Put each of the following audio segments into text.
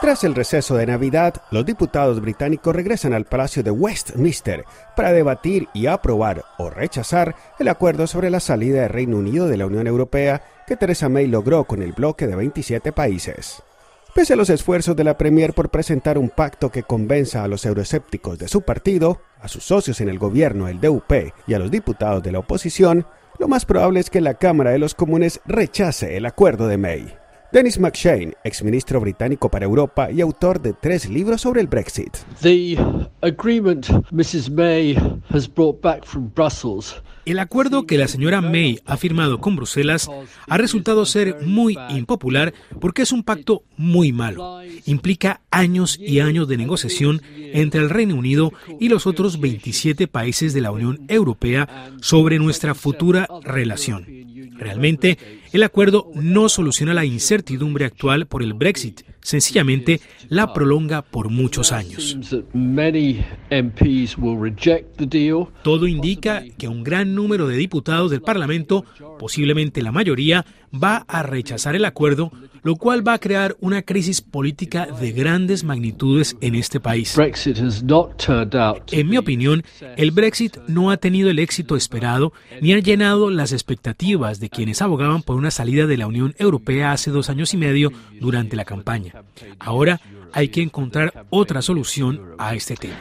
Tras el receso de Navidad, los diputados británicos regresan al Palacio de Westminster para debatir y aprobar o rechazar el acuerdo sobre la salida del Reino Unido de la Unión Europea que Theresa May logró con el bloque de 27 países. Pese a los esfuerzos de la Premier por presentar un pacto que convenza a los euroescépticos de su partido, a sus socios en el gobierno, el DUP, y a los diputados de la oposición, lo más probable es que la Cámara de los Comunes rechace el acuerdo de May. Dennis McShane, exministro británico para Europa y autor de tres libros sobre el Brexit. El acuerdo que la señora May ha firmado con Bruselas ha resultado ser muy impopular porque es un pacto muy malo. Implica años y años de negociación entre el Reino Unido y los otros 27 países de la Unión Europea sobre nuestra futura relación. Realmente, el acuerdo no soluciona la incertidumbre actual por el Brexit, sencillamente la prolonga por muchos años. Todo indica que un gran número de diputados del Parlamento, posiblemente la mayoría, va a rechazar el acuerdo, lo cual va a crear una crisis política de grandes magnitudes en este país. En mi opinión, el Brexit no ha tenido el éxito esperado ni ha llenado las expectativas de quienes abogaban por una salida de la Unión Europea hace dos años y medio durante la campaña. Ahora hay que encontrar otra solución a este tema.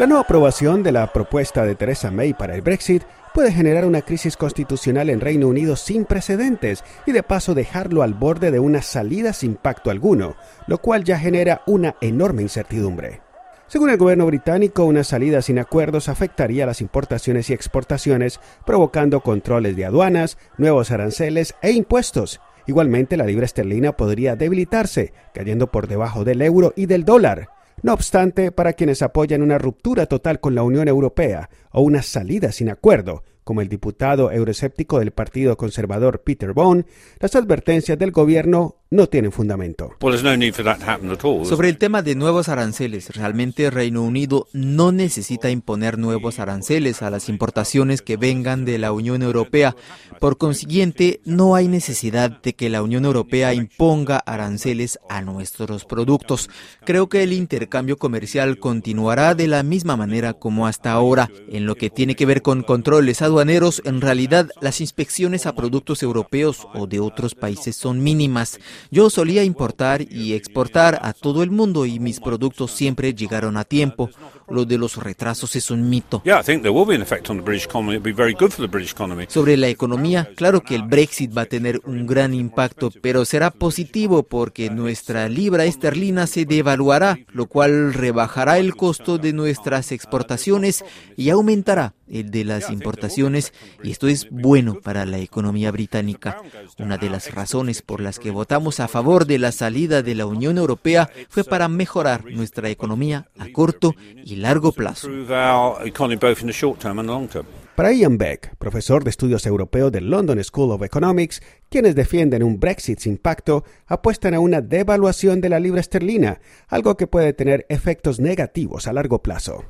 La no aprobación de la propuesta de Theresa May para el Brexit puede generar una crisis constitucional en Reino Unido sin precedentes y de paso dejarlo al borde de una salida sin pacto alguno, lo cual ya genera una enorme incertidumbre. Según el gobierno británico, una salida sin acuerdos afectaría las importaciones y exportaciones, provocando controles de aduanas, nuevos aranceles e impuestos. Igualmente, la libra esterlina podría debilitarse, cayendo por debajo del euro y del dólar. No obstante, para quienes apoyan una ruptura total con la Unión Europea o una salida sin acuerdo, como el diputado euroescéptico del Partido Conservador Peter Bone, las advertencias del gobierno no tienen fundamento. Sobre el tema de nuevos aranceles, realmente Reino Unido no necesita imponer nuevos aranceles a las importaciones que vengan de la Unión Europea. Por consiguiente, no hay necesidad de que la Unión Europea imponga aranceles a nuestros productos. Creo que el intercambio comercial continuará de la misma manera como hasta ahora. En lo que tiene que ver con controles aduaneros, en realidad las inspecciones a productos europeos o de otros países son mínimas. Yo solía importar y exportar a todo el mundo y mis productos siempre llegaron a tiempo. Lo de los retrasos es un mito. Sobre la economía, claro que el Brexit va a tener un gran impacto, pero será positivo porque nuestra libra esterlina se devaluará, lo cual rebajará el costo de nuestras exportaciones y aumentará de las importaciones y esto es bueno para la economía británica. Una de las razones por las que votamos a favor de la salida de la Unión Europea fue para mejorar nuestra economía a corto y largo plazo. Para Ian Beck, profesor de estudios europeos del London School of Economics, quienes defienden un Brexit sin pacto apuestan a una devaluación de la libra esterlina, algo que puede tener efectos negativos a largo plazo.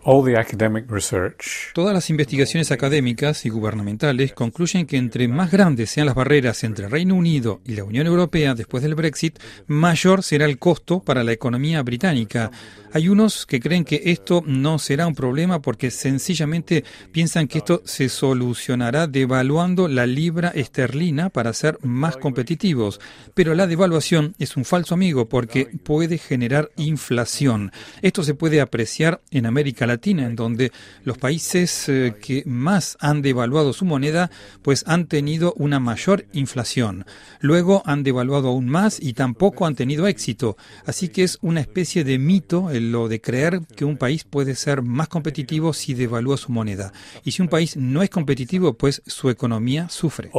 Todas las investigaciones académicas y gubernamentales concluyen que entre más grandes sean las barreras entre Reino Unido y la Unión Europea después del Brexit, mayor será el costo para la economía británica. Hay unos que creen que esto no será un problema porque sencillamente piensan que esto se solucionará devaluando la libra esterlina para ser más competitivos. Pero la devaluación es un falso amigo porque puede generar inflación. Esto se puede apreciar en América Latina, en donde los países eh, que más han devaluado su moneda, pues han tenido una mayor inflación. Luego han devaluado aún más y tampoco han tenido éxito. Así que es una especie de mito lo de creer que un país puede ser más competitivo si devalúa su moneda. Y si un país no es competitivo, pues su economía sufre.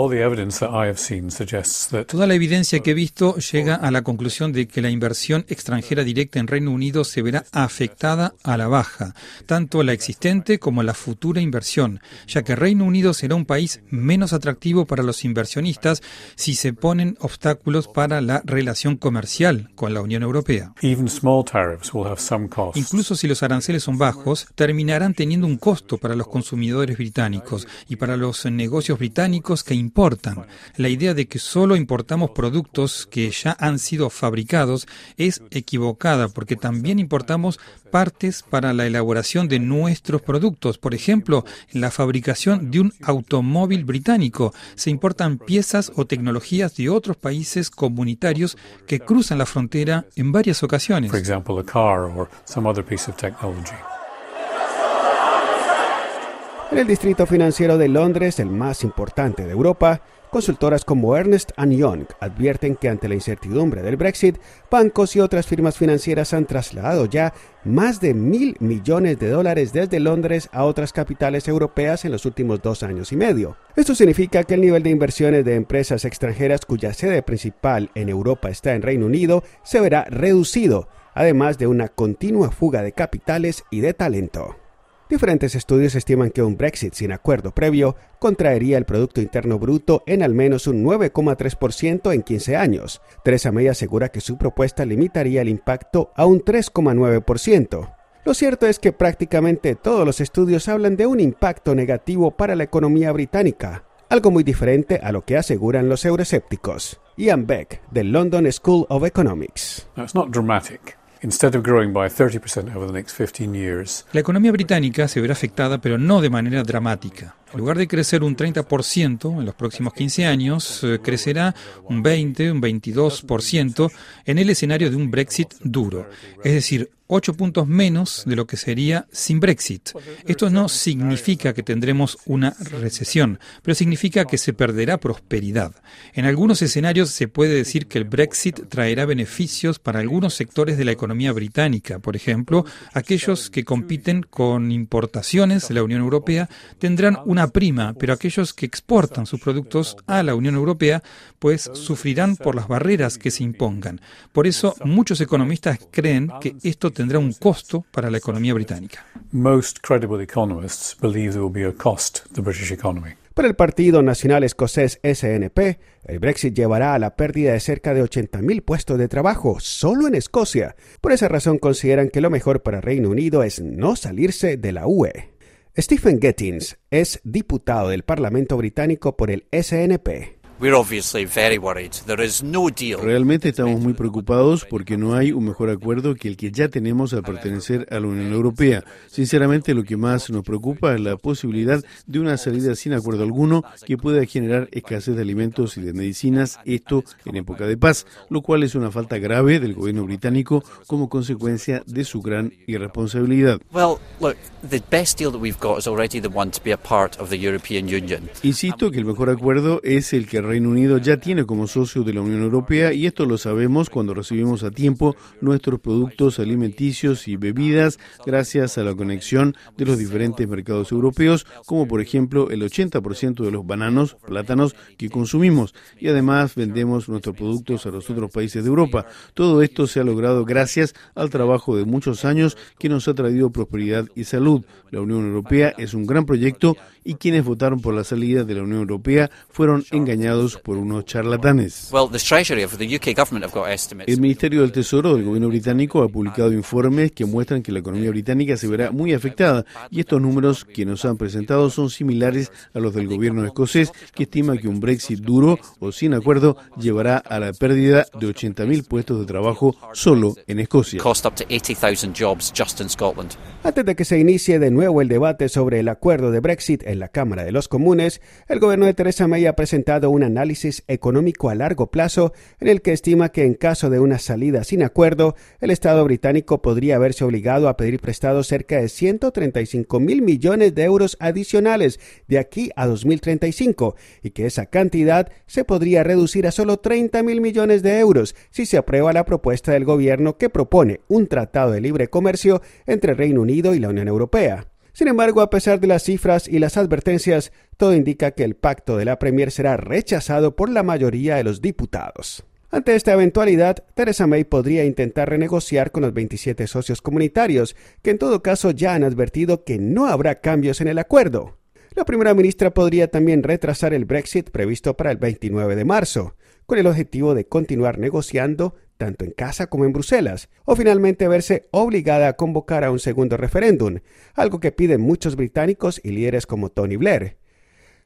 Toda la evidencia que he visto llega a la conclusión de que la inversión extranjera directa en Reino Unido se verá afectada a la baja, tanto la existente como la futura inversión, ya que Reino Unido será un país menos atractivo para los inversionistas si se ponen obstáculos para la relación comercial con la Unión Europea. Incluso si los aranceles son bajos, terminarán teniendo un costo para los consumidores británicos y para los negocios británicos que importan. La idea de que solo importamos productos que ya han sido fabricados es equivocada porque también importamos partes para la elaboración de nuestros productos. Por ejemplo, en la fabricación de un automóvil británico se importan piezas o tecnologías de otros países comunitarios que cruzan la frontera en varias ocasiones. En el distrito financiero de Londres, el más importante de Europa, Consultoras como Ernest Young advierten que ante la incertidumbre del Brexit, bancos y otras firmas financieras han trasladado ya más de mil millones de dólares desde Londres a otras capitales europeas en los últimos dos años y medio. Esto significa que el nivel de inversiones de empresas extranjeras cuya sede principal en Europa está en Reino Unido se verá reducido, además de una continua fuga de capitales y de talento. Diferentes estudios estiman que un Brexit sin acuerdo previo contraería el Producto Interno Bruto en al menos un 9,3% en 15 años. Teresa May asegura que su propuesta limitaría el impacto a un 3,9%. Lo cierto es que prácticamente todos los estudios hablan de un impacto negativo para la economía británica, algo muy diferente a lo que aseguran los euroescépticos. Ian Beck, del London School of Economics. La economía británica se verá afectada, pero no de manera dramática. En lugar de crecer un 30% en los próximos 15 años, eh, crecerá un 20, un 22% en el escenario de un Brexit duro. Es decir, 8 puntos menos de lo que sería sin Brexit. Esto no significa que tendremos una recesión, pero significa que se perderá prosperidad. En algunos escenarios se puede decir que el Brexit traerá beneficios para algunos sectores de la economía británica. Por ejemplo, aquellos que compiten con importaciones de la Unión Europea tendrán una prima, pero aquellos que exportan sus productos a la Unión Europea pues sufrirán por las barreras que se impongan. Por eso muchos economistas creen que esto tendrá un costo para la economía británica. Para el Partido Nacional Escocés SNP, el Brexit llevará a la pérdida de cerca de 80.000 puestos de trabajo solo en Escocia. Por esa razón consideran que lo mejor para Reino Unido es no salirse de la UE. Stephen Gettins es diputado del Parlamento británico por el SNP. Realmente estamos muy preocupados porque no hay un mejor acuerdo que el que ya tenemos al pertenecer a la Unión Europea. Sinceramente, lo que más nos preocupa es la posibilidad de una salida sin acuerdo alguno que pueda generar escasez de alimentos y de medicinas, esto en época de paz, lo cual es una falta grave del gobierno británico como consecuencia de su gran irresponsabilidad. Insisto que el mejor acuerdo es el que Reino Unido ya tiene como socio de la Unión Europea y esto lo sabemos cuando recibimos a tiempo nuestros productos alimenticios y bebidas gracias a la conexión de los diferentes mercados europeos, como por ejemplo el 80% de los bananos, plátanos que consumimos y además vendemos nuestros productos a los otros países de Europa. Todo esto se ha logrado gracias al trabajo de muchos años que nos ha traído prosperidad y salud. La Unión Europea es un gran proyecto y quienes votaron por la salida de la Unión Europea fueron engañados por unos charlatanes. El Ministerio del Tesoro del gobierno británico ha publicado informes que muestran que la economía británica se verá muy afectada y estos números que nos han presentado son similares a los del gobierno escocés que estima que un Brexit duro o sin acuerdo llevará a la pérdida de 80.000 puestos de trabajo solo en Escocia. Antes de que se inicie de nuevo el debate sobre el acuerdo de Brexit en la Cámara de los Comunes, el gobierno de Theresa May ha presentado un análisis económico a largo plazo en el que estima que en caso de una salida sin acuerdo, el Estado británico podría verse obligado a pedir prestados cerca de 135 mil millones de euros adicionales de aquí a 2035 y que esa cantidad se podría reducir a solo 30 mil millones de euros si se aprueba la propuesta del gobierno que propone un tratado de libre comercio entre Reino Unido y la Unión Europea. Sin embargo, a pesar de las cifras y las advertencias, todo indica que el pacto de la Premier será rechazado por la mayoría de los diputados. Ante esta eventualidad, Theresa May podría intentar renegociar con los 27 socios comunitarios, que en todo caso ya han advertido que no habrá cambios en el acuerdo. La primera ministra podría también retrasar el Brexit previsto para el 29 de marzo, con el objetivo de continuar negociando tanto en casa como en Bruselas, o finalmente verse obligada a convocar a un segundo referéndum, algo que piden muchos británicos y líderes como Tony Blair.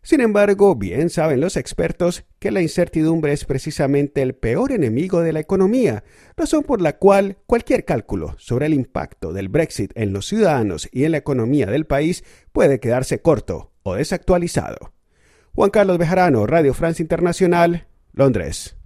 Sin embargo, bien saben los expertos que la incertidumbre es precisamente el peor enemigo de la economía, razón por la cual cualquier cálculo sobre el impacto del Brexit en los ciudadanos y en la economía del país puede quedarse corto o desactualizado. Juan Carlos Bejarano, Radio France Internacional, Londres.